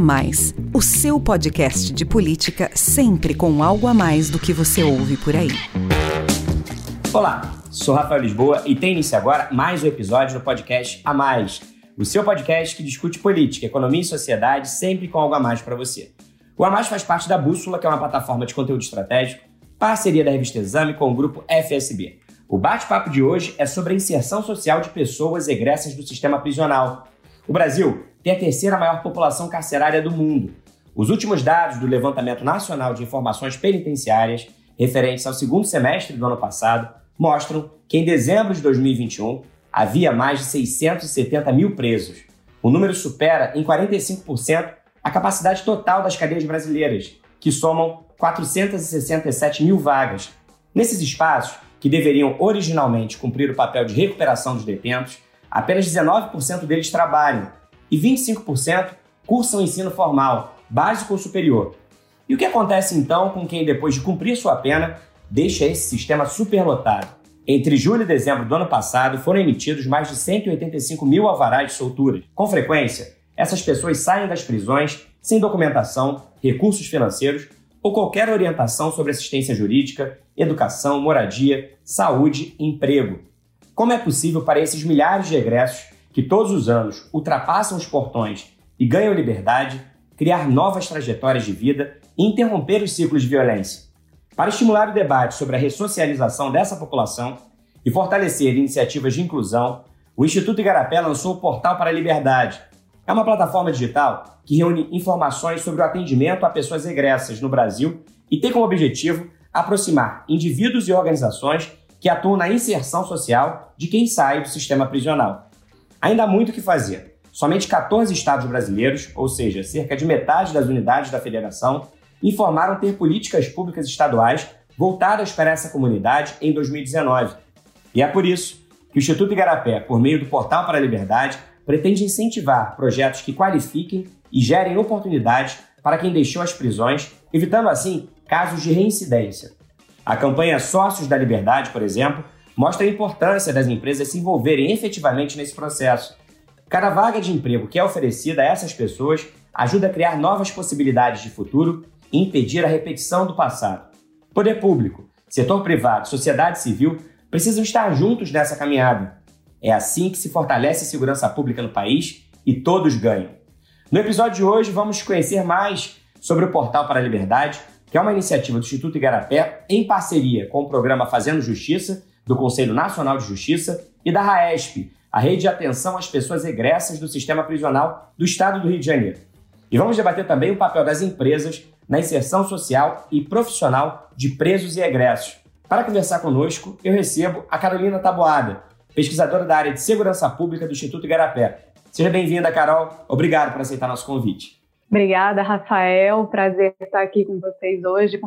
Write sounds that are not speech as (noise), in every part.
Mais, o seu podcast de política sempre com algo a mais do que você ouve por aí. Olá, sou Rafael Lisboa e tem início agora mais um episódio do podcast A Mais, o seu podcast que discute política, economia e sociedade sempre com algo a mais para você. O A Mais faz parte da Bússola, que é uma plataforma de conteúdo estratégico, parceria da revista Exame com o grupo FSB. O bate-papo de hoje é sobre a inserção social de pessoas egressas do sistema prisional. O Brasil tem a terceira maior população carcerária do mundo. Os últimos dados do Levantamento Nacional de Informações Penitenciárias, referentes ao segundo semestre do ano passado, mostram que em dezembro de 2021 havia mais de 670 mil presos. O número supera em 45% a capacidade total das cadeias brasileiras, que somam 467 mil vagas. Nesses espaços, que deveriam originalmente cumprir o papel de recuperação dos detentos, apenas 19% deles trabalham e 25% cursam ensino formal, básico ou superior. E o que acontece então com quem, depois de cumprir sua pena, deixa esse sistema superlotado? Entre julho e dezembro do ano passado, foram emitidos mais de 185 mil alvarás de soltura. Com frequência, essas pessoas saem das prisões sem documentação, recursos financeiros ou qualquer orientação sobre assistência jurídica, educação, moradia, saúde emprego. Como é possível para esses milhares de egressos que todos os anos ultrapassam os portões e ganham liberdade criar novas trajetórias de vida e interromper os ciclos de violência? Para estimular o debate sobre a ressocialização dessa população e fortalecer iniciativas de inclusão, o Instituto Igarapé lançou o Portal para a Liberdade, é uma plataforma digital que reúne informações sobre o atendimento a pessoas egressas no Brasil e tem como objetivo aproximar indivíduos e organizações que atuam na inserção social de quem sai do sistema prisional. Ainda há muito o que fazer. Somente 14 estados brasileiros, ou seja, cerca de metade das unidades da federação, informaram ter políticas públicas estaduais voltadas para essa comunidade em 2019. E é por isso que o Instituto Igarapé, por meio do Portal para a Liberdade, pretende incentivar projetos que qualifiquem e gerem oportunidades para quem deixou as prisões, evitando assim casos de reincidência. A campanha Sócios da Liberdade, por exemplo, mostra a importância das empresas se envolverem efetivamente nesse processo. Cada vaga de emprego que é oferecida a essas pessoas ajuda a criar novas possibilidades de futuro e impedir a repetição do passado. Poder público, setor privado, sociedade civil precisam estar juntos nessa caminhada é assim que se fortalece a segurança pública no país e todos ganham. No episódio de hoje, vamos conhecer mais sobre o Portal para a Liberdade, que é uma iniciativa do Instituto Igarapé em parceria com o programa Fazendo Justiça, do Conselho Nacional de Justiça e da RAESP, a Rede de Atenção às Pessoas Egressas do Sistema Prisional do Estado do Rio de Janeiro. E vamos debater também o papel das empresas na inserção social e profissional de presos e egressos. Para conversar conosco, eu recebo a Carolina Taboada, pesquisadora da área de segurança pública do Instituto Igarapé. Seja bem-vinda, Carol. Obrigado por aceitar nosso convite. Obrigada, Rafael. Prazer estar aqui com vocês hoje,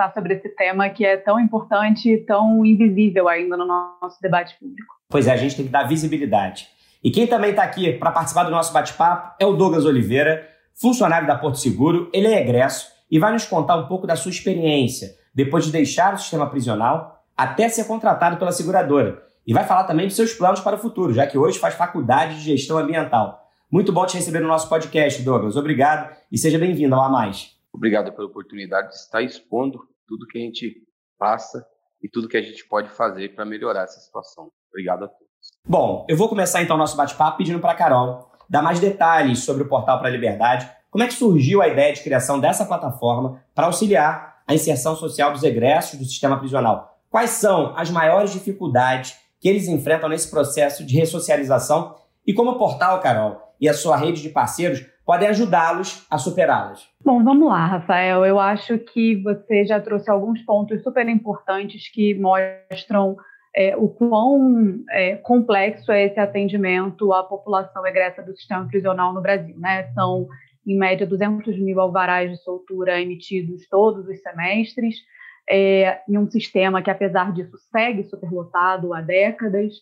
conversar sobre esse tema que é tão importante e tão invisível ainda no nosso debate público. Pois é, a gente tem que dar visibilidade. E quem também está aqui para participar do nosso bate-papo é o Douglas Oliveira, funcionário da Porto Seguro. Ele é egresso e vai nos contar um pouco da sua experiência depois de deixar o sistema prisional até ser contratado pela seguradora e vai falar também dos seus planos para o futuro, já que hoje faz faculdade de gestão ambiental. Muito bom te receber no nosso podcast, Douglas. Obrigado e seja bem-vindo ao A Mais. Obrigado pela oportunidade de estar expondo tudo que a gente passa e tudo que a gente pode fazer para melhorar essa situação. Obrigado a todos. Bom, eu vou começar então o nosso bate-papo pedindo para a Carol dar mais detalhes sobre o Portal para a Liberdade. Como é que surgiu a ideia de criação dessa plataforma para auxiliar a inserção social dos egressos do sistema prisional? Quais são as maiores dificuldades que eles enfrentam nesse processo de ressocialização e como o portal, Carol, e a sua rede de parceiros podem ajudá-los a superá-las. Bom, vamos lá, Rafael. Eu acho que você já trouxe alguns pontos super importantes que mostram é, o quão é, complexo é esse atendimento à população egressa do sistema prisional no Brasil. Né? São, em média, 200 mil alvarás de soltura emitidos todos os semestres é, em um sistema que, apesar disso, segue superlotado há décadas.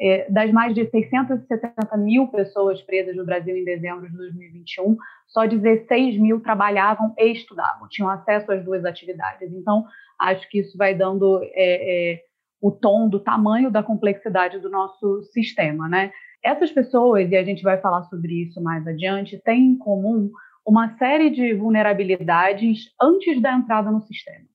É, das mais de 670 mil pessoas presas no Brasil em dezembro de 2021, só 16 mil trabalhavam e estudavam, tinham acesso às duas atividades. Então, acho que isso vai dando é, é, o tom do tamanho da complexidade do nosso sistema. Né? Essas pessoas, e a gente vai falar sobre isso mais adiante, têm em comum uma série de vulnerabilidades antes da entrada no sistema.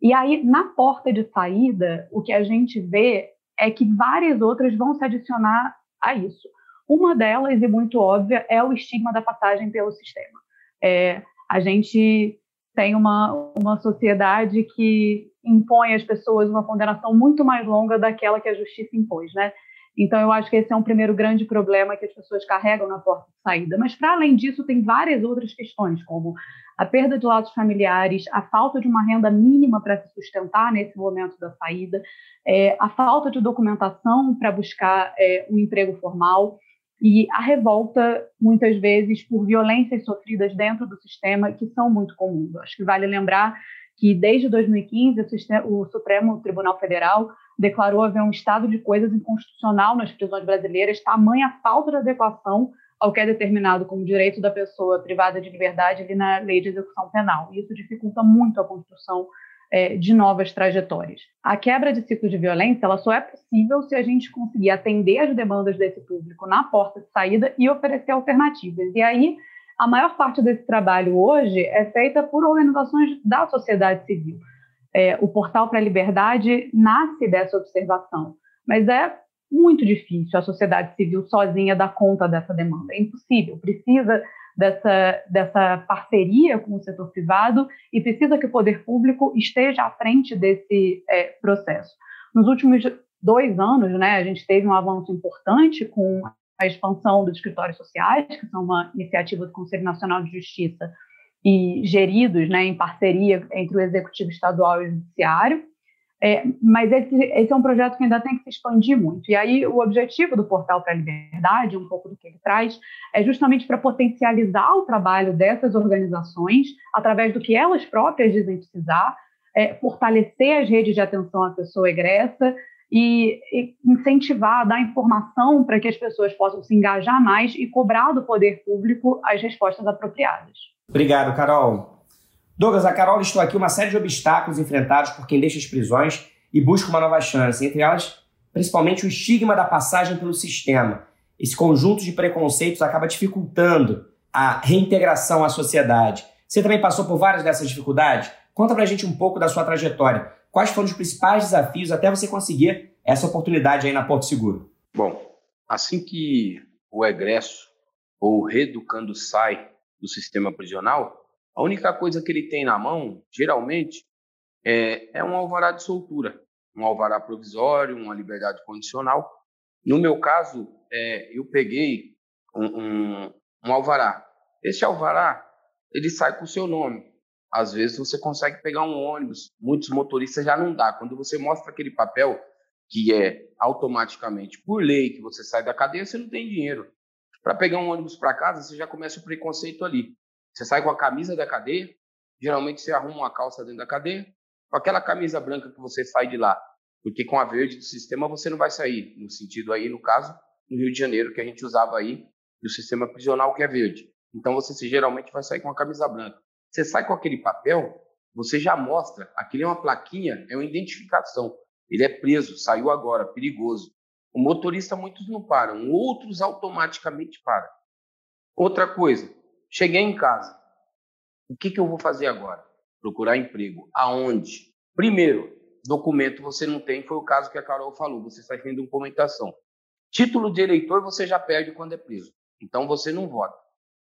E aí, na porta de saída, o que a gente vê é que várias outras vão se adicionar a isso. Uma delas, e muito óbvia, é o estigma da passagem pelo sistema. É, a gente tem uma, uma sociedade que impõe às pessoas uma condenação muito mais longa daquela que a justiça impôs, né? Então, eu acho que esse é um primeiro grande problema que as pessoas carregam na porta de saída. Mas, para além disso, tem várias outras questões, como a perda de laços familiares, a falta de uma renda mínima para se sustentar nesse momento da saída, é, a falta de documentação para buscar é, um emprego formal e a revolta, muitas vezes, por violências sofridas dentro do sistema, que são muito comuns. Acho que vale lembrar que, desde 2015, o, sistema, o Supremo Tribunal Federal declarou haver um estado de coisas inconstitucional nas prisões brasileiras, tamanha falta de adequação ao que é determinado como direito da pessoa privada de liberdade ali na lei de execução penal. Isso dificulta muito a construção é, de novas trajetórias. A quebra de ciclo de violência ela só é possível se a gente conseguir atender as demandas desse público na porta de saída e oferecer alternativas. E aí, a maior parte desse trabalho hoje é feita por organizações da sociedade civil. É, o Portal para a Liberdade nasce dessa observação, mas é muito difícil a sociedade civil sozinha dar conta dessa demanda. É impossível. Precisa dessa, dessa parceria com o setor privado e precisa que o poder público esteja à frente desse é, processo. Nos últimos dois anos, né, a gente teve um avanço importante com a expansão dos escritórios sociais, que são uma iniciativa do Conselho Nacional de Justiça e geridos né, em parceria entre o Executivo Estadual e o Judiciário. É, mas esse, esse, é um projeto que ainda tem que se expandir muito. E aí, o objetivo do Portal para a Liberdade, um pouco do que ele traz, é justamente para potencializar o trabalho dessas organizações, através do que elas próprias dizem precisar, é, fortalecer as redes de atenção à pessoa egressa e, e incentivar, dar informação para que as pessoas possam se engajar mais e cobrar do poder público as respostas apropriadas. Obrigado, Carol. Douglas, a Carol listou aqui uma série de obstáculos enfrentados por quem deixa as prisões e busca uma nova chance, entre elas, principalmente o estigma da passagem pelo sistema. Esse conjunto de preconceitos acaba dificultando a reintegração à sociedade. Você também passou por várias dessas dificuldades? Conta pra gente um pouco da sua trajetória. Quais foram os principais desafios até você conseguir essa oportunidade aí na Porto Seguro? Bom, assim que o egresso ou o reeducando sai do sistema prisional, a única coisa que ele tem na mão, geralmente, é, é um alvará de soltura, um alvará provisório, uma liberdade condicional. No meu caso, é, eu peguei um, um, um alvará. Esse alvará, ele sai com o seu nome. Às vezes você consegue pegar um ônibus, muitos motoristas já não dá. Quando você mostra aquele papel que é automaticamente por lei que você sai da cadeia, você não tem dinheiro. Para pegar um ônibus para casa, você já começa o preconceito ali. Você sai com a camisa da cadeia, geralmente você arruma uma calça dentro da cadeia, com aquela camisa branca que você sai de lá. Porque com a verde do sistema você não vai sair, no sentido aí, no caso, no Rio de Janeiro, que a gente usava aí, do sistema prisional que é verde. Então você geralmente vai sair com a camisa branca. Você sai com aquele papel, você já mostra, aquele é uma plaquinha, é uma identificação. Ele é preso, saiu agora, perigoso. O motorista, muitos não param, outros automaticamente param. Outra coisa, Cheguei em casa. O que, que eu vou fazer agora? Procurar emprego. Aonde? Primeiro, documento você não tem, foi o caso que a Carol falou, você está tendo documentação. Título de eleitor você já perde quando é preso. Então você não vota.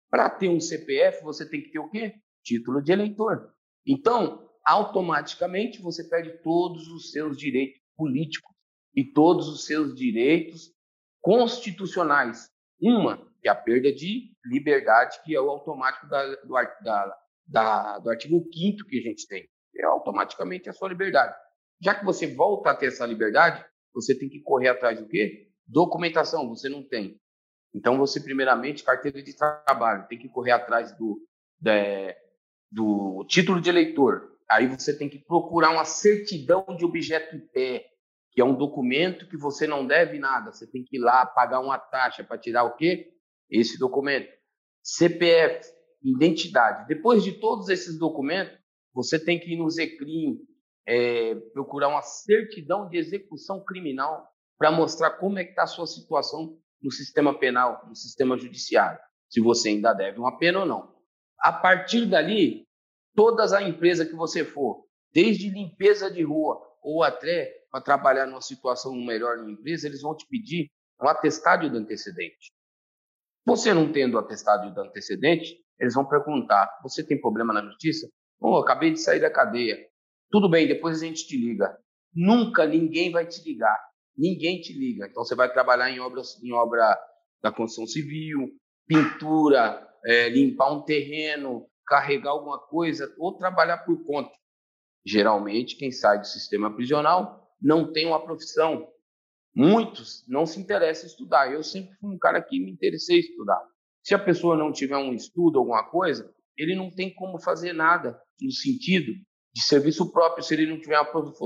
Para ter um CPF, você tem que ter o quê? Título de eleitor. Então, automaticamente você perde todos os seus direitos políticos e todos os seus direitos constitucionais. Uma, que é a perda de liberdade, que é o automático da, do, da, da, do artigo 5 que a gente tem. É automaticamente a sua liberdade. Já que você volta a ter essa liberdade, você tem que correr atrás do quê? Documentação, você não tem. Então, você, primeiramente, carteira de trabalho, tem que correr atrás do, do título de eleitor. Aí você tem que procurar uma certidão de objeto em pé, que é um documento que você não deve nada. Você tem que ir lá pagar uma taxa para tirar o quê? esse documento. CPF, identidade. Depois de todos esses documentos, você tem que ir no Zecrim, é, procurar uma certidão de execução criminal para mostrar como é que está a sua situação no sistema penal, no sistema judiciário. Se você ainda deve uma pena ou não. A partir dali, todas a empresa que você for, desde limpeza de rua ou até para trabalhar numa situação melhor na empresa, eles vão te pedir um atestado de antecedente. Você não tendo atestado de antecedente, eles vão perguntar: você tem problema na justiça? Oh, acabei de sair da cadeia. Tudo bem, depois a gente te liga. Nunca ninguém vai te ligar. Ninguém te liga. Então você vai trabalhar em obra, em obra da construção civil, pintura, é, limpar um terreno, carregar alguma coisa ou trabalhar por conta. Geralmente, quem sai do sistema prisional não tem uma profissão. Muitos não se interessam em estudar. Eu sempre fui um cara que me interessei em estudar. Se a pessoa não tiver um estudo, alguma coisa, ele não tem como fazer nada no sentido de serviço próprio se ele não tiver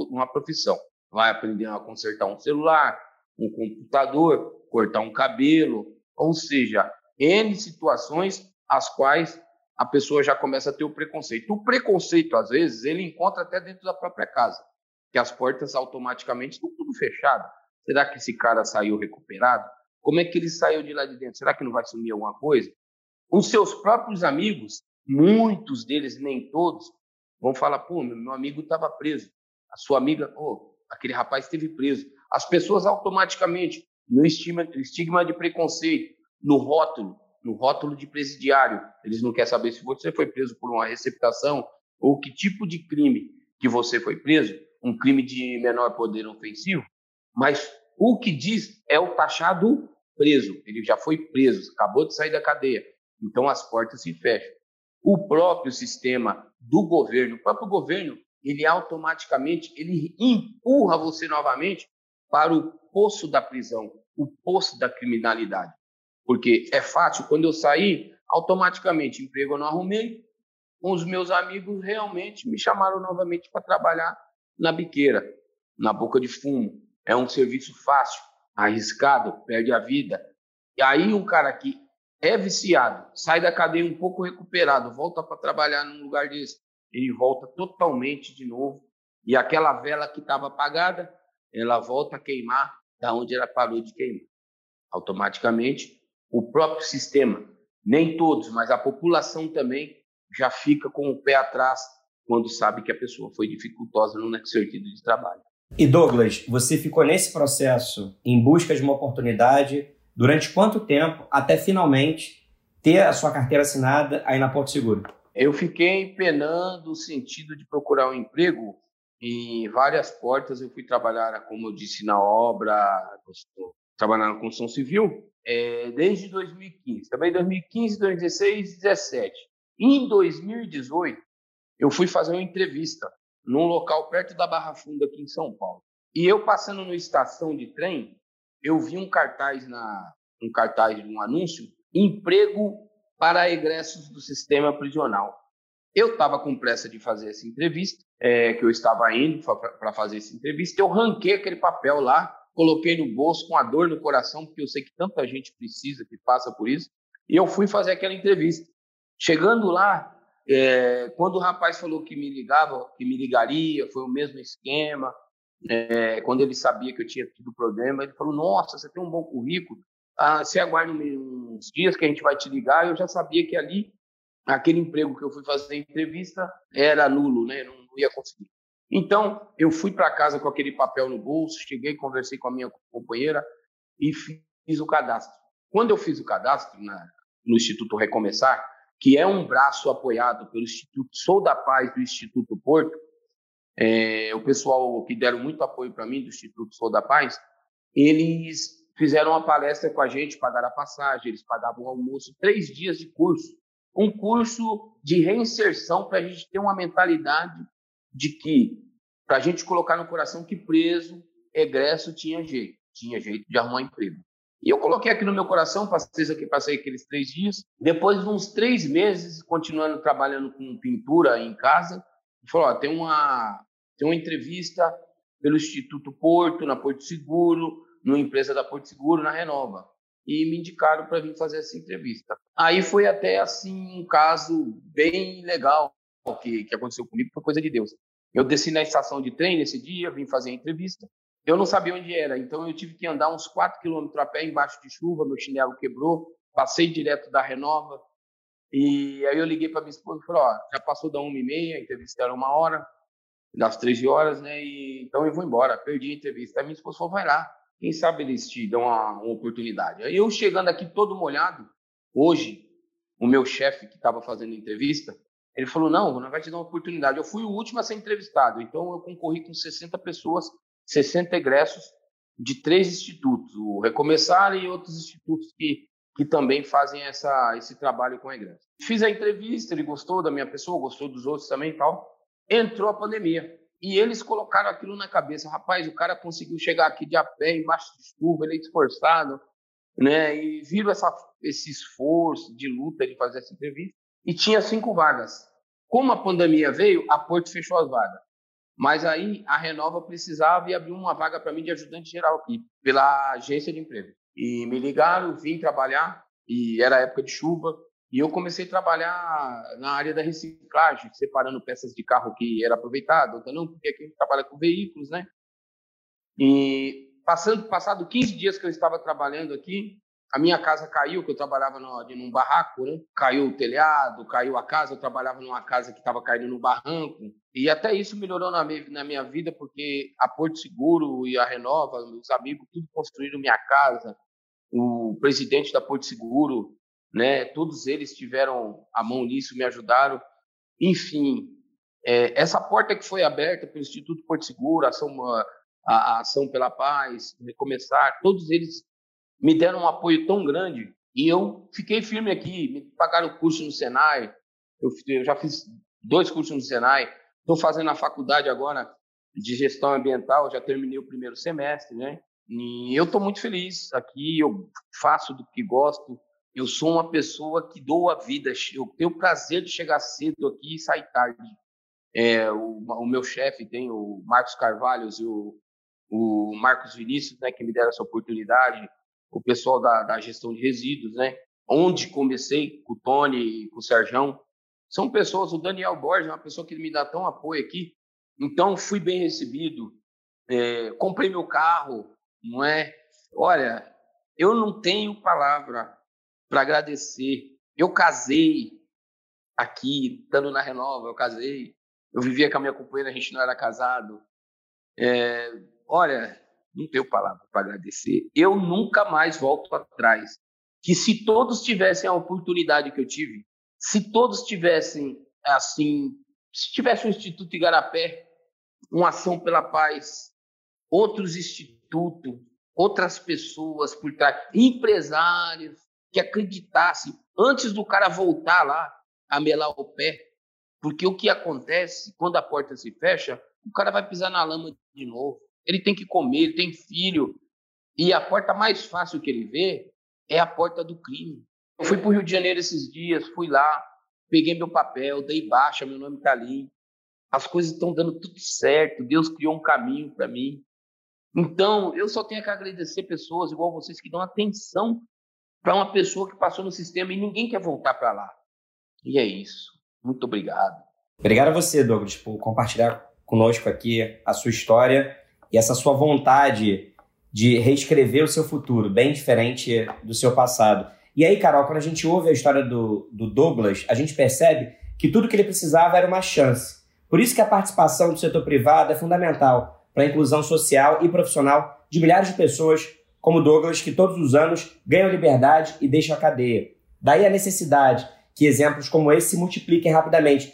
uma profissão. Vai aprender a consertar um celular, um computador, cortar um cabelo, ou seja, N situações as quais a pessoa já começa a ter o preconceito. O preconceito, às vezes, ele encontra até dentro da própria casa, que as portas automaticamente estão tudo fechado. Será que esse cara saiu recuperado? Como é que ele saiu de lá de dentro? Será que não vai sumir alguma coisa? Os seus próprios amigos, muitos deles, nem todos, vão falar: pô, meu amigo estava preso. A sua amiga, pô, aquele rapaz esteve preso. As pessoas automaticamente, no estigma, estigma de preconceito, no rótulo, no rótulo de presidiário. Eles não querem saber se você foi preso por uma receptação ou que tipo de crime que você foi preso, um crime de menor poder ofensivo, mas o que diz é o taxado preso. Ele já foi preso, acabou de sair da cadeia. Então as portas se fecham. O próprio sistema do governo, o próprio governo, ele automaticamente ele empurra você novamente para o poço da prisão, o poço da criminalidade. Porque é fácil, quando eu saí, automaticamente emprego eu não arrumei. Os meus amigos realmente me chamaram novamente para trabalhar na biqueira, na boca de fumo. É um serviço fácil, arriscado, perde a vida. E aí um cara que é viciado, sai da cadeia um pouco recuperado, volta para trabalhar num lugar desse, ele volta totalmente de novo. E aquela vela que estava apagada, ela volta a queimar da onde ela parou de queimar. Automaticamente, o próprio sistema, nem todos, mas a população também já fica com o pé atrás quando sabe que a pessoa foi dificultosa no sentido de trabalho. E Douglas, você ficou nesse processo em busca de uma oportunidade durante quanto tempo até finalmente ter a sua carteira assinada aí na Porto Seguro? Eu fiquei penando o sentido de procurar um emprego em várias portas. Eu fui trabalhar, como eu disse, na obra, trabalhar na construção civil, é, desde 2015. Também 2015, 2016, 2017. Em 2018, eu fui fazer uma entrevista num local perto da Barra Funda, aqui em São Paulo. E eu passando na estação de trem, eu vi um cartaz na um cartaz de um anúncio, emprego para egressos do sistema prisional. Eu estava com pressa de fazer essa entrevista, é, que eu estava indo para fazer essa entrevista, eu ranquei aquele papel lá coloquei no bolso com a dor no coração, porque eu sei que tanta gente precisa, que passa por isso, e eu fui fazer aquela entrevista. Chegando lá, é, quando o rapaz falou que me ligava, que me ligaria, foi o mesmo esquema. É, quando ele sabia que eu tinha tido problema, ele falou: Nossa, você tem um bom currículo. Ah, você aguarda uns dias que a gente vai te ligar. Eu já sabia que ali, aquele emprego que eu fui fazer entrevista, era nulo, né? Não, não ia conseguir. Então, eu fui para casa com aquele papel no bolso, cheguei, conversei com a minha companheira e fiz o cadastro. Quando eu fiz o cadastro na, no Instituto Recomeçar, que é um braço apoiado pelo Instituto Sou da Paz do Instituto Porto, é, o pessoal que deram muito apoio para mim do Instituto Sou da Paz, eles fizeram uma palestra com a gente, pagaram a passagem, eles pagavam o almoço, três dias de curso. Um curso de reinserção para a gente ter uma mentalidade de que, para a gente colocar no coração que preso, egresso tinha jeito, tinha jeito de arrumar emprego. E eu coloquei aqui no meu coração, passei, aqui, passei aqueles três dias. Depois de uns três meses, continuando trabalhando com pintura em casa, falou: tem uma tem uma entrevista pelo Instituto Porto, na Porto Seguro, numa empresa da Porto Seguro, na Renova. E me indicaram para vir fazer essa entrevista. Aí foi até assim um caso bem legal, que, que aconteceu comigo foi coisa de Deus. Eu desci na estação de trem nesse dia, vim fazer a entrevista. Eu não sabia onde era, então eu tive que andar uns 4 quilômetros a pé embaixo de chuva, meu chinelo quebrou, passei direto da Renova. E aí eu liguei para minha esposa e falei, ó, já passou da uma e meia, a entrevista era uma hora, das 13 horas, né? E, então eu vou embora, perdi a entrevista. Aí minha esposa falou, vai lá, quem sabe eles te dão uma, uma oportunidade. Aí eu chegando aqui todo molhado, hoje, o meu chefe que estava fazendo entrevista, ele falou, não, não vai te dar uma oportunidade. Eu fui o último a ser entrevistado, então eu concorri com 60 pessoas, 60 egressos de três institutos, o Recomeçar e outros institutos que que também fazem essa, esse trabalho com igreja. Fiz a entrevista, ele gostou da minha pessoa, gostou dos outros também e tal. Entrou a pandemia. E eles colocaram aquilo na cabeça. Rapaz, o cara conseguiu chegar aqui de a pé, embaixo de chuva, ele é esforçado, né? E viram essa, esse esforço de luta de fazer essa entrevista. E tinha cinco vagas. Como a pandemia veio, a Porto fechou as vagas. Mas aí a Renova precisava e abriu uma vaga para mim de ajudante geral aqui, pela agência de emprego. E me ligaram, vim trabalhar, e era época de chuva, e eu comecei a trabalhar na área da reciclagem, separando peças de carro que era aproveitado, não, porque aqui a gente trabalha com veículos, né? E passando, passado 15 dias que eu estava trabalhando aqui, a minha casa caiu, que eu trabalhava no, num barraco, né? Caiu o telhado, caiu a casa, eu trabalhava numa casa que estava caindo no barranco. E até isso melhorou na minha, na minha vida, porque a Porto Seguro e a Renova, meus amigos, tudo construíram minha casa. O presidente da Porto Seguro, né? Todos eles tiveram a mão nisso, me ajudaram. Enfim, é, essa porta que foi aberta pelo Instituto Porto Seguro, a ação, a, a ação pela paz, recomeçar, todos eles me deram um apoio tão grande e eu fiquei firme aqui. Me pagaram o curso no Senai, eu, eu já fiz dois cursos no Senai, estou fazendo a faculdade agora de gestão ambiental, já terminei o primeiro semestre, né? E eu estou muito feliz aqui, eu faço do que gosto. Eu sou uma pessoa que dou a vida, eu tenho o prazer de chegar cedo aqui e sair tarde. É, o, o, meu chefe tem o Marcos Carvalhos e o, o Marcos Vinícius, né, que me deram essa oportunidade o pessoal da, da gestão de resíduos, né? Onde comecei com o Tony, com o Serjão, são pessoas, o Daniel Borges é uma pessoa que me dá tão apoio aqui, então fui bem recebido, é, comprei meu carro, não é? Olha, eu não tenho palavra para agradecer. Eu casei aqui, estando na Renova, eu casei. Eu vivia com a minha companheira, a gente não era casado. É, olha, não tenho palavra para agradecer. Eu nunca mais volto atrás. Que se todos tivessem a oportunidade que eu tive, se todos tivessem, assim, se tivesse o Instituto Igarapé, uma ação pela paz, outros institutos, outras pessoas por trás, empresários que acreditassem, antes do cara voltar lá a melar o pé, porque o que acontece quando a porta se fecha, o cara vai pisar na lama de novo ele tem que comer, tem filho. E a porta mais fácil que ele vê é a porta do crime. Eu fui para o Rio de Janeiro esses dias, fui lá, peguei meu papel, dei baixa, meu nome está ali. As coisas estão dando tudo certo, Deus criou um caminho para mim. Então, eu só tenho que agradecer pessoas igual vocês que dão atenção para uma pessoa que passou no sistema e ninguém quer voltar para lá. E é isso. Muito obrigado. Obrigado a você, Douglas, por compartilhar conosco aqui a sua história e essa sua vontade de reescrever o seu futuro, bem diferente do seu passado. E aí, Carol, quando a gente ouve a história do, do Douglas, a gente percebe que tudo que ele precisava era uma chance. Por isso que a participação do setor privado é fundamental para a inclusão social e profissional de milhares de pessoas como Douglas, que todos os anos ganham liberdade e deixam a cadeia. Daí a necessidade que exemplos como esse se multipliquem rapidamente.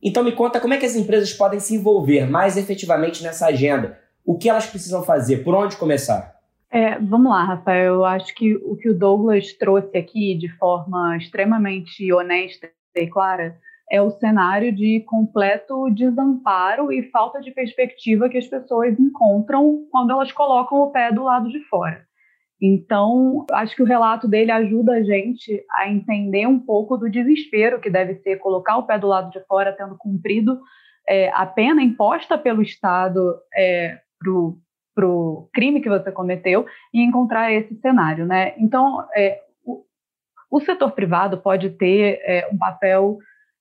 Então me conta como é que as empresas podem se envolver mais efetivamente nessa agenda, o que elas precisam fazer? Por onde começar? É, vamos lá, Rafael. Eu acho que o que o Douglas trouxe aqui de forma extremamente honesta e clara é o cenário de completo desamparo e falta de perspectiva que as pessoas encontram quando elas colocam o pé do lado de fora. Então, acho que o relato dele ajuda a gente a entender um pouco do desespero que deve ser colocar o pé do lado de fora, tendo cumprido é, a pena imposta pelo Estado é, para o crime que você cometeu e encontrar esse cenário, né? Então, é, o, o, setor privado pode ter é, um papel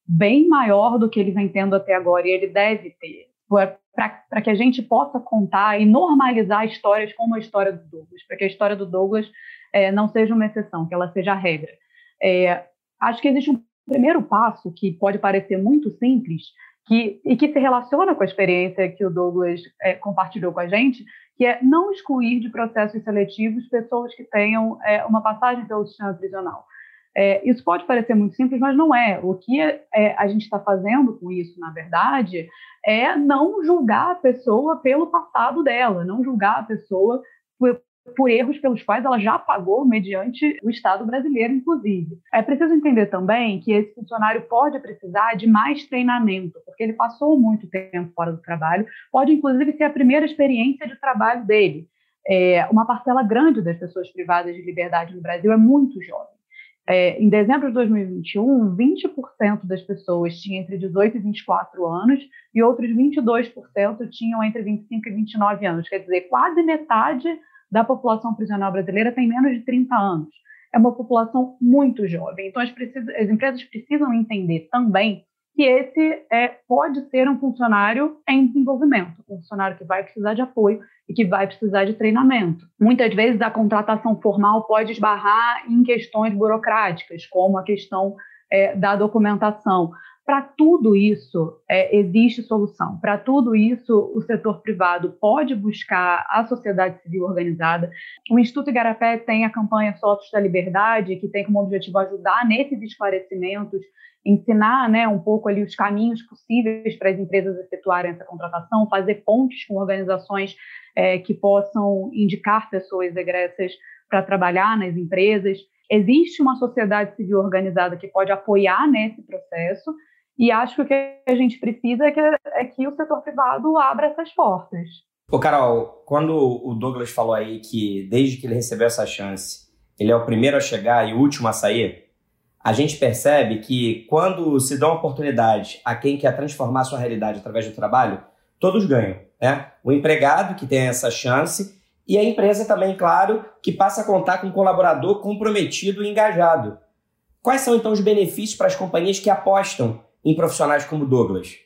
bem maior do que ele vem tendo até agora e ele deve ter para que a gente possa contar e normalizar histórias como a história do Douglas, para que a história do Douglas é, não seja uma exceção, que ela seja a regra. É, acho que existe um primeiro passo, que pode parecer muito simples, que, e que se relaciona com a experiência que o Douglas é, compartilhou com a gente, que é não excluir de processos seletivos pessoas que tenham é, uma passagem pelo sistema prisional. É, isso pode parecer muito simples, mas não é. O que é, a gente está fazendo com isso, na verdade, é não julgar a pessoa pelo passado dela, não julgar a pessoa por, por erros pelos quais ela já pagou mediante o Estado brasileiro, inclusive. É preciso entender também que esse funcionário pode precisar de mais treinamento, porque ele passou muito tempo fora do trabalho, pode inclusive ser a primeira experiência de trabalho dele. É, uma parcela grande das pessoas privadas de liberdade no Brasil é muito jovem. É, em dezembro de 2021, 20% das pessoas tinham entre 18 e 24 anos e outros 22% tinham entre 25 e 29 anos. Quer dizer, quase metade da população prisional brasileira tem menos de 30 anos. É uma população muito jovem. Então, as, as empresas precisam entender também que esse é, pode ser um funcionário em desenvolvimento, um funcionário que vai precisar de apoio e que vai precisar de treinamento. Muitas vezes a contratação formal pode esbarrar em questões burocráticas, como a questão é, da documentação. Para tudo isso, é, existe solução. Para tudo isso, o setor privado pode buscar a sociedade civil organizada. O Instituto Igarapé tem a campanha Sócios da Liberdade, que tem como objetivo ajudar nesses esclarecimentos, ensinar né, um pouco ali os caminhos possíveis para as empresas efetuarem essa contratação, fazer pontes com organizações é, que possam indicar pessoas egressas para trabalhar nas empresas. Existe uma sociedade civil organizada que pode apoiar nesse processo, e acho que o que a gente precisa é que, é que o setor privado abra essas portas. Ô, Carol, quando o Douglas falou aí que desde que ele recebeu essa chance, ele é o primeiro a chegar e o último a sair, a gente percebe que quando se dá uma oportunidade a quem quer transformar sua realidade através do trabalho, todos ganham. Né? O empregado que tem essa chance e a empresa também, claro, que passa a contar com um colaborador comprometido e engajado. Quais são então os benefícios para as companhias que apostam em profissionais como Douglas?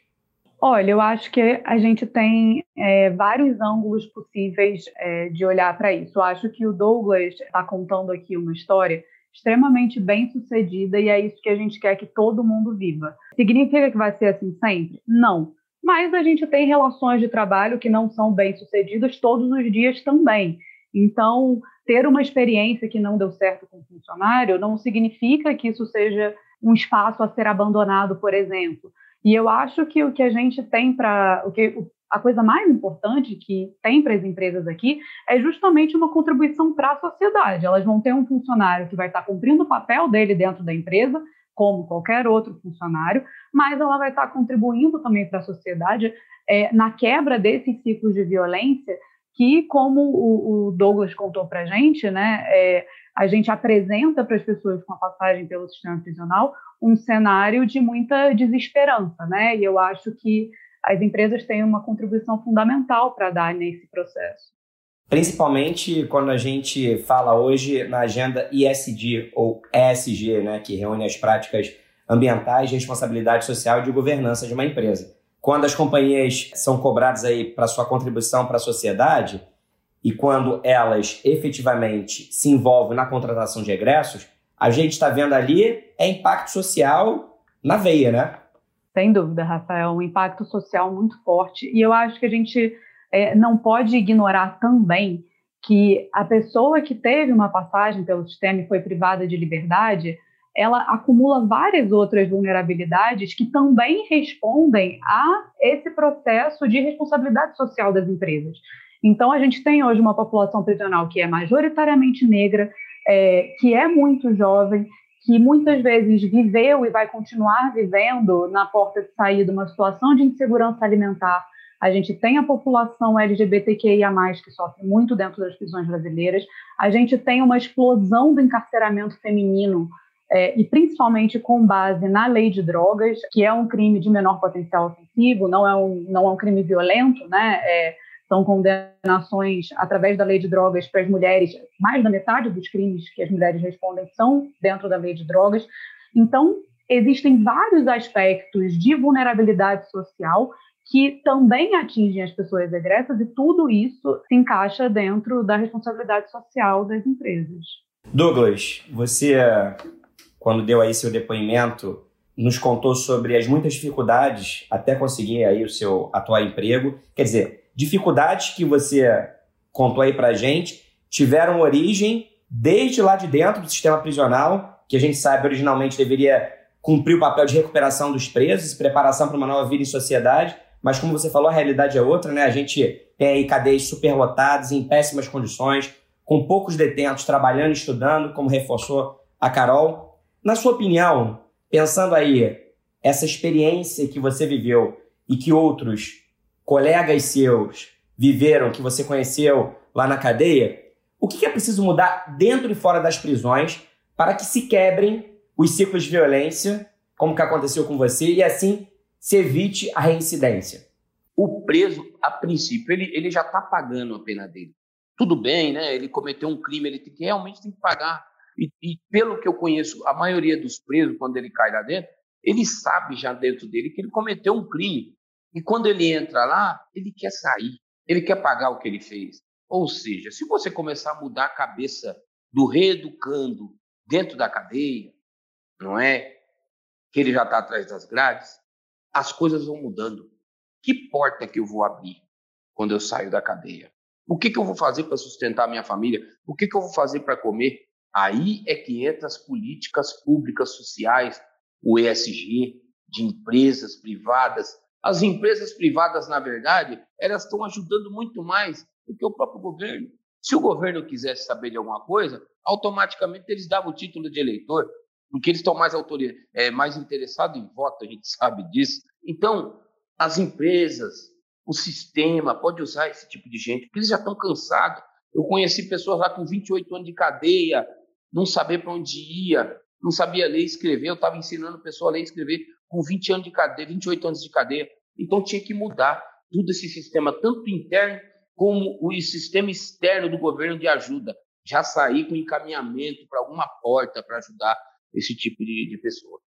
Olha, eu acho que a gente tem é, vários ângulos possíveis é, de olhar para isso. Eu acho que o Douglas está contando aqui uma história extremamente bem sucedida e é isso que a gente quer que todo mundo viva. Significa que vai ser assim sempre? Não mas a gente tem relações de trabalho que não são bem sucedidas todos os dias também. Então, ter uma experiência que não deu certo com o funcionário não significa que isso seja um espaço a ser abandonado, por exemplo. E eu acho que o que a gente tem para o que a coisa mais importante que tem para as empresas aqui é justamente uma contribuição para a sociedade. Elas vão ter um funcionário que vai estar cumprindo o papel dele dentro da empresa, como qualquer outro funcionário, mas ela vai estar contribuindo também para a sociedade é, na quebra desses ciclos de violência que, como o, o Douglas contou para a gente, né, é, a gente apresenta para as pessoas com a passagem pelo sistema prisional um cenário de muita desesperança, né? E eu acho que as empresas têm uma contribuição fundamental para dar nesse processo principalmente quando a gente fala hoje na agenda ISD ou ESG, né, que reúne as práticas ambientais, de responsabilidade social e de governança de uma empresa. Quando as companhias são cobradas aí para sua contribuição para a sociedade e quando elas efetivamente se envolvem na contratação de egressos, a gente está vendo ali é impacto social na veia, né? Sem dúvida, Rafael, um impacto social muito forte. E eu acho que a gente é, não pode ignorar também que a pessoa que teve uma passagem pelo sistema e foi privada de liberdade, ela acumula várias outras vulnerabilidades que também respondem a esse processo de responsabilidade social das empresas. Então, a gente tem hoje uma população prisional que é majoritariamente negra, é, que é muito jovem, que muitas vezes viveu e vai continuar vivendo na porta de saída uma situação de insegurança alimentar, a gente tem a população LGBTQIA, que sofre muito dentro das prisões brasileiras, a gente tem uma explosão do encarceramento feminino. É, e principalmente com base na lei de drogas, que é um crime de menor potencial ofensivo, não é um, não é um crime violento, né? É, são condenações através da lei de drogas para as mulheres, mais da metade dos crimes que as mulheres respondem são dentro da lei de drogas. Então, existem vários aspectos de vulnerabilidade social que também atingem as pessoas egressas e tudo isso se encaixa dentro da responsabilidade social das empresas. Douglas, você, quando deu aí seu depoimento, nos contou sobre as muitas dificuldades até conseguir aí o seu atual emprego. Quer dizer, dificuldades que você contou aí pra gente tiveram origem desde lá de dentro do sistema prisional, que a gente sabe originalmente deveria cumprir o papel de recuperação dos presos, preparação para uma nova vida em sociedade, mas como você falou, a realidade é outra, né? A gente tem aí cadeias superlotadas, em péssimas condições, com poucos detentos trabalhando estudando, como reforçou a Carol. Na sua opinião, pensando aí essa experiência que você viveu e que outros colegas seus viveram, que você conheceu lá na cadeia, o que é preciso mudar dentro e fora das prisões para que se quebrem os ciclos de violência, como que aconteceu com você, e assim se evite a reincidência? O preso, a princípio, ele, ele já está pagando a pena dele. Tudo bem, né? Ele cometeu um crime, ele tem, realmente tem que pagar. E, e, pelo que eu conheço, a maioria dos presos, quando ele cai lá dentro, ele sabe já dentro dele que ele cometeu um crime. E quando ele entra lá, ele quer sair, ele quer pagar o que ele fez. Ou seja, se você começar a mudar a cabeça do reeducando dentro da cadeia, não é? Que ele já está atrás das grades, as coisas vão mudando. Que porta que eu vou abrir quando eu saio da cadeia? O que, que eu vou fazer para sustentar minha família? O que, que eu vou fazer para comer? Aí é que entra as políticas públicas sociais, o ESG, de empresas privadas. As empresas privadas, na verdade, elas estão ajudando muito mais do que o próprio governo. Se o governo quisesse saber de alguma coisa, automaticamente eles davam o título de eleitor porque eles estão mais, é, mais interessados em voto, a gente (laughs) sabe disso. Então, as empresas, o sistema pode usar esse tipo de gente, porque eles já estão cansados. Eu conheci pessoas lá com 28 anos de cadeia, não saber para onde ia, não sabia ler e escrever. Eu estava ensinando pessoa a ler e escrever com 20 anos de cadeia, 28 anos de cadeia. Então tinha que mudar todo esse sistema, tanto interno como o sistema externo do governo de ajuda. Já sair com encaminhamento para alguma porta para ajudar esse tipo de, de pessoa.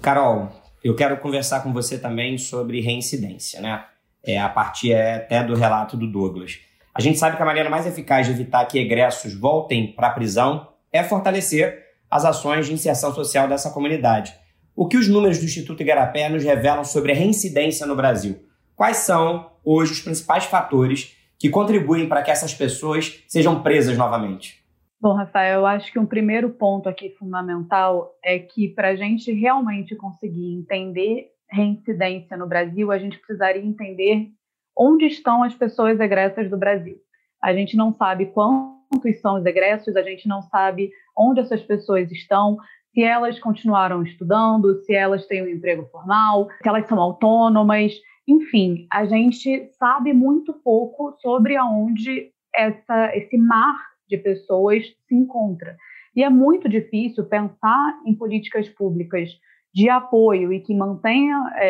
Carol, eu quero conversar com você também sobre reincidência, né? É, a partir até do relato do Douglas. A gente sabe que a maneira mais eficaz de evitar que egressos voltem para a prisão é fortalecer as ações de inserção social dessa comunidade. O que os números do Instituto Igarapé nos revelam sobre a reincidência no Brasil? Quais são hoje os principais fatores que contribuem para que essas pessoas sejam presas novamente? Bom, Rafael, eu acho que um primeiro ponto aqui fundamental é que para a gente realmente conseguir entender reincidência no Brasil, a gente precisaria entender onde estão as pessoas egressas do Brasil. A gente não sabe quantos são os egressos, a gente não sabe onde essas pessoas estão, se elas continuaram estudando, se elas têm um emprego formal, se elas são autônomas, enfim, a gente sabe muito pouco sobre aonde essa, esse mar de pessoas se encontra. E é muito difícil pensar em políticas públicas de apoio e que mantenha é,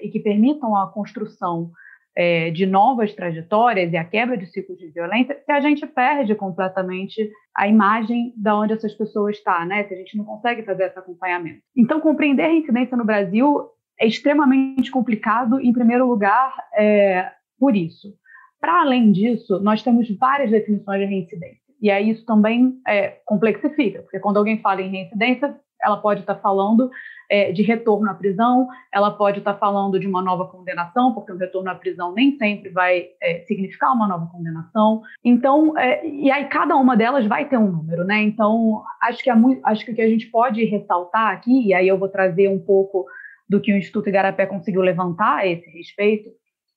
é, e que permitam a construção é, de novas trajetórias e a quebra de ciclos de violência, se a gente perde completamente a imagem de onde essas pessoas estão, tá, né? Se a gente não consegue fazer esse acompanhamento. Então, compreender a incidência no Brasil é extremamente complicado, em primeiro lugar, é, por isso. Para além disso, nós temos várias definições de reincidência. E aí isso também é, complexifica, porque quando alguém fala em reincidência, ela pode estar falando é, de retorno à prisão, ela pode estar falando de uma nova condenação, porque o retorno à prisão nem sempre vai é, significar uma nova condenação. Então, é, e aí cada uma delas vai ter um número, né? Então, acho que, acho que o que a gente pode ressaltar aqui, e aí eu vou trazer um pouco do que o Instituto Igarapé conseguiu levantar a esse respeito,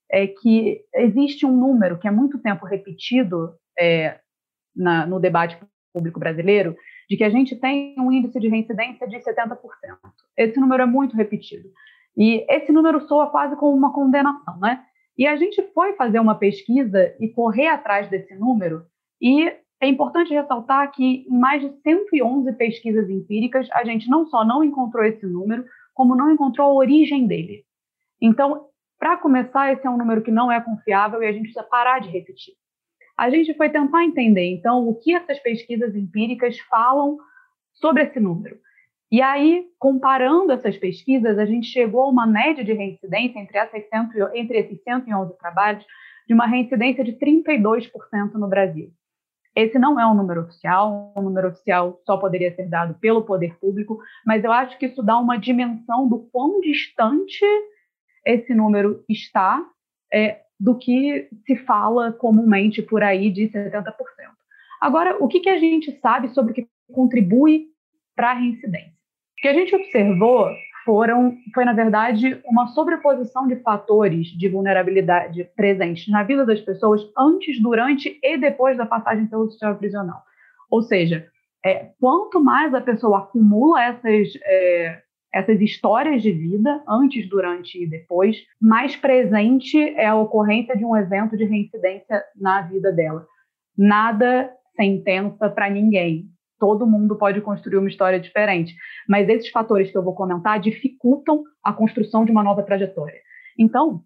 é que existe um número que é muito tempo repetido é, na, no debate público brasileiro de que a gente tem um índice de reincidência de 70%. Esse número é muito repetido. E esse número soa quase como uma condenação, né? E a gente foi fazer uma pesquisa e correr atrás desse número, e é importante ressaltar que em mais de 111 pesquisas empíricas, a gente não só não encontrou esse número, como não encontrou a origem dele. Então, para começar, esse é um número que não é confiável e a gente precisa parar de repetir a gente foi tentar entender, então, o que essas pesquisas empíricas falam sobre esse número. E aí, comparando essas pesquisas, a gente chegou a uma média de reincidência entre, essas entre esses 111 trabalhos, de uma reincidência de 32% no Brasil. Esse não é um número oficial, um número oficial só poderia ser dado pelo poder público, mas eu acho que isso dá uma dimensão do quão distante esse número está é, do que se fala comumente por aí de 70%. Agora, o que, que a gente sabe sobre o que contribui para a reincidência? O que a gente observou foram, foi, na verdade, uma sobreposição de fatores de vulnerabilidade presentes na vida das pessoas antes, durante e depois da passagem pelo sistema prisional. Ou seja, é, quanto mais a pessoa acumula essas, é, essas histórias de vida, antes, durante e depois, mais presente é a ocorrência de um evento de reincidência na vida dela. Nada sentença para ninguém todo mundo pode construir uma história diferente. Mas esses fatores que eu vou comentar dificultam a construção de uma nova trajetória. Então,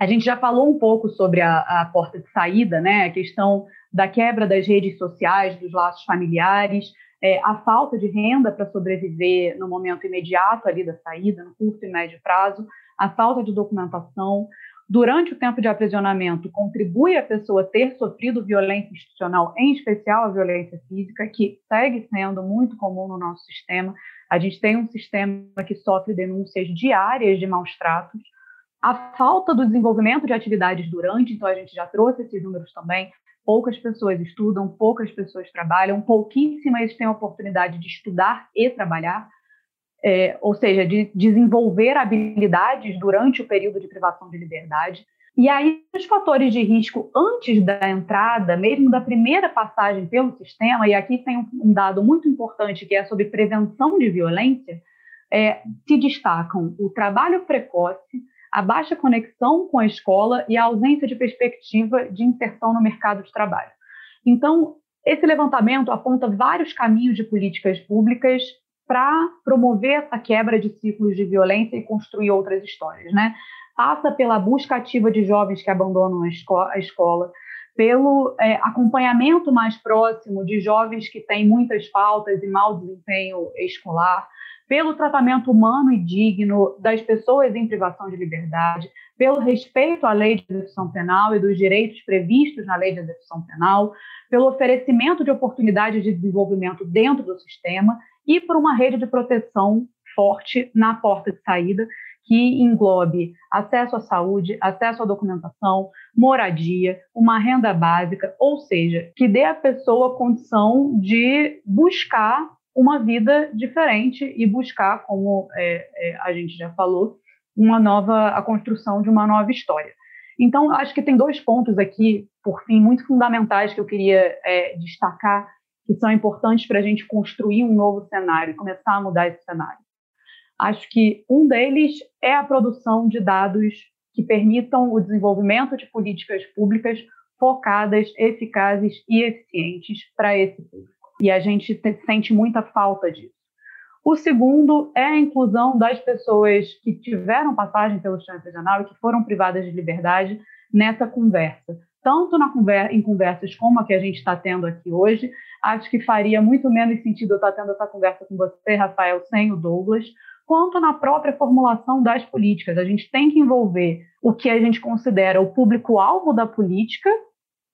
a gente já falou um pouco sobre a, a porta de saída, né? A questão da quebra das redes sociais, dos laços familiares, é, a falta de renda para sobreviver no momento imediato ali da saída, no curto e médio prazo, a falta de documentação, durante o tempo de aprisionamento contribui a pessoa ter sofrido violência institucional, em especial a violência física, que segue sendo muito comum no nosso sistema. A gente tem um sistema que sofre denúncias diárias de maus tratos. A falta do desenvolvimento de atividades durante, então a gente já trouxe esses números também. Poucas pessoas estudam, poucas pessoas trabalham, pouquíssimas têm a oportunidade de estudar e trabalhar é, ou seja, de desenvolver habilidades durante o período de privação de liberdade. E aí, os fatores de risco antes da entrada, mesmo da primeira passagem pelo sistema, e aqui tem um dado muito importante que é sobre prevenção de violência, é, se destacam o trabalho precoce, a baixa conexão com a escola e a ausência de perspectiva de inserção no mercado de trabalho. Então, esse levantamento aponta vários caminhos de políticas públicas para promover essa quebra de ciclos de violência e construir outras histórias, né? Passa pela busca ativa de jovens que abandonam a, esco a escola, pelo é, acompanhamento mais próximo de jovens que têm muitas faltas e mau desempenho escolar, pelo tratamento humano e digno das pessoas em privação de liberdade, pelo respeito à lei de execução penal e dos direitos previstos na lei de execução penal, pelo oferecimento de oportunidades de desenvolvimento dentro do sistema e por uma rede de proteção forte na porta de saída, que englobe acesso à saúde, acesso à documentação, moradia, uma renda básica, ou seja, que dê à pessoa a condição de buscar uma vida diferente e buscar, como é, é, a gente já falou, uma nova a construção de uma nova história. Então, acho que tem dois pontos aqui, por fim, muito fundamentais que eu queria é, destacar que são importantes para a gente construir um novo cenário, começar a mudar esse cenário. Acho que um deles é a produção de dados que permitam o desenvolvimento de políticas públicas focadas, eficazes e eficientes para esse público. E a gente sente muita falta disso. O segundo é a inclusão das pessoas que tiveram passagem pelo sistema prisional e que foram privadas de liberdade nessa conversa, tanto na em conversas como a que a gente está tendo aqui hoje. Acho que faria muito menos sentido eu estar tendo essa conversa com você, Rafael, sem o Douglas, quanto na própria formulação das políticas. A gente tem que envolver o que a gente considera o público-alvo da política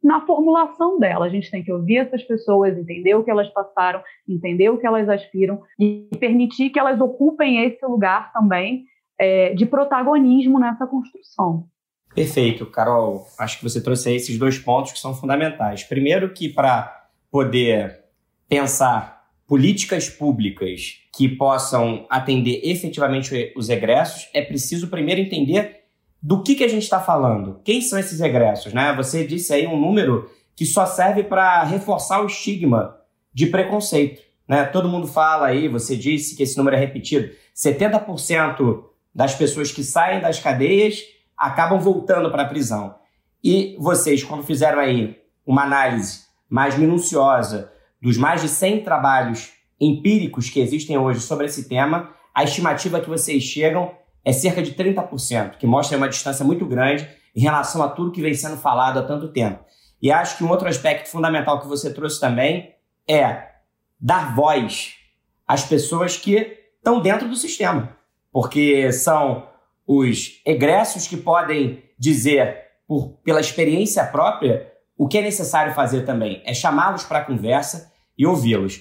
na formulação dela. A gente tem que ouvir essas pessoas, entender o que elas passaram, entender o que elas aspiram e permitir que elas ocupem esse lugar também é, de protagonismo nessa construção. Perfeito, Carol. Acho que você trouxe aí esses dois pontos que são fundamentais. Primeiro, que para poder pensar políticas públicas que possam atender efetivamente os egressos, é preciso primeiro entender do que, que a gente está falando. Quem são esses egressos? Né? Você disse aí um número que só serve para reforçar o estigma de preconceito. Né? Todo mundo fala aí, você disse que esse número é repetido, 70% das pessoas que saem das cadeias acabam voltando para a prisão. E vocês, quando fizeram aí uma análise mais minuciosa dos mais de 100 trabalhos empíricos que existem hoje sobre esse tema, a estimativa que vocês chegam é cerca de 30%, que mostra uma distância muito grande em relação a tudo que vem sendo falado há tanto tempo. E acho que um outro aspecto fundamental que você trouxe também é dar voz às pessoas que estão dentro do sistema, porque são os egressos que podem dizer, por, pela experiência própria, o que é necessário fazer também é chamá-los para a conversa e ouvi-los.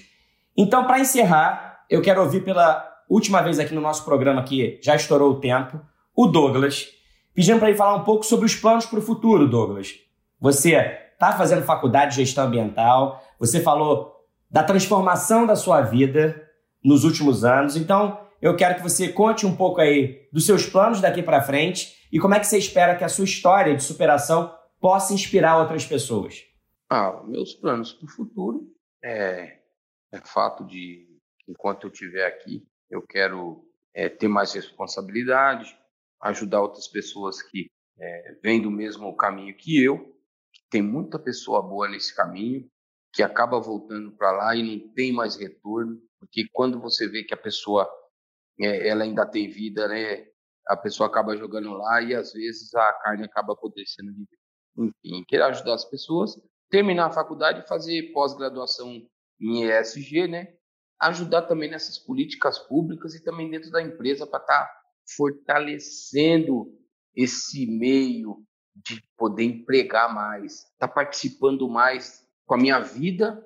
Então, para encerrar, eu quero ouvir pela última vez aqui no nosso programa, que já estourou o tempo, o Douglas, pedindo para ele falar um pouco sobre os planos para o futuro, Douglas. Você está fazendo faculdade de gestão ambiental, você falou da transformação da sua vida nos últimos anos, então eu quero que você conte um pouco aí dos seus planos daqui para frente e como é que você espera que a sua história de superação possa inspirar outras pessoas. Ah, meus planos para o futuro é, é fato de, enquanto eu estiver aqui, eu quero é, ter mais responsabilidade, ajudar outras pessoas que é, vêm do mesmo caminho que eu. Tem muita pessoa boa nesse caminho que acaba voltando para lá e não tem mais retorno, porque quando você vê que a pessoa é, ela ainda tem vida, né? A pessoa acaba jogando lá e às vezes a carne acaba apodrecendo Enfim, querer ajudar as pessoas, terminar a faculdade e fazer pós-graduação em ESG, né? Ajudar também nessas políticas públicas e também dentro da empresa para estar tá fortalecendo esse meio de poder empregar mais, estar tá participando mais com a minha vida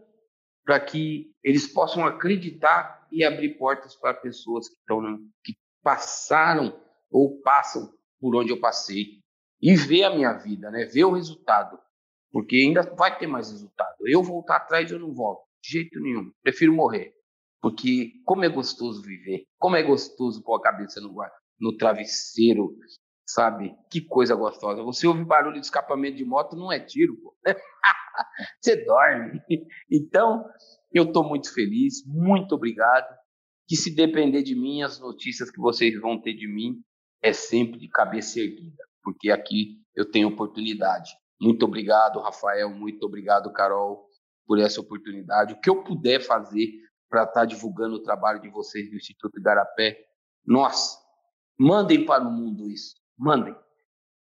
para que eles possam acreditar e abrir portas para pessoas que estão que passaram ou passam por onde eu passei e ver a minha vida, né? Ver o resultado, porque ainda vai ter mais resultado. Eu voltar atrás eu não volto de jeito nenhum. Prefiro morrer, porque como é gostoso viver, como é gostoso pôr a cabeça no, no travesseiro, sabe? Que coisa gostosa. Você ouve barulho de escapamento de moto, não é tiro, pô. (laughs) Você dorme. Então, eu estou muito feliz, muito obrigado. Que se depender de mim, as notícias que vocês vão ter de mim é sempre de cabeça erguida, porque aqui eu tenho oportunidade. Muito obrigado, Rafael. Muito obrigado, Carol, por essa oportunidade. O que eu puder fazer para estar tá divulgando o trabalho de vocês do Instituto Igarapé, nossa, mandem para o mundo isso. Mandem,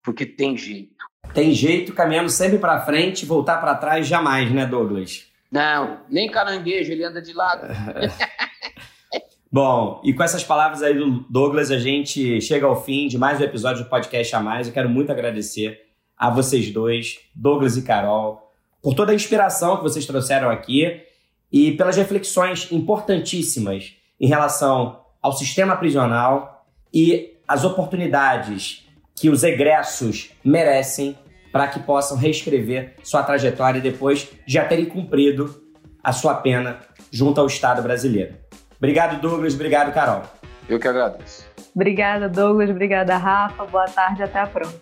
porque tem jeito. Tem jeito, caminhando sempre para frente, voltar para trás jamais, né, Douglas? Não, nem caranguejo, ele anda de lado. (laughs) Bom, e com essas palavras aí do Douglas, a gente chega ao fim de mais um episódio do Podcast a Mais. Eu quero muito agradecer a vocês dois, Douglas e Carol, por toda a inspiração que vocês trouxeram aqui e pelas reflexões importantíssimas em relação ao sistema prisional e as oportunidades que os egressos merecem para que possam reescrever sua trajetória depois de já terem cumprido a sua pena junto ao Estado brasileiro. Obrigado, Douglas. Obrigado, Carol. Eu que agradeço. Obrigada, Douglas. Obrigada, Rafa. Boa tarde. Até a próxima.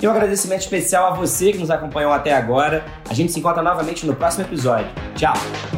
E um agradecimento especial a você que nos acompanhou até agora. A gente se encontra novamente no próximo episódio. Tchau!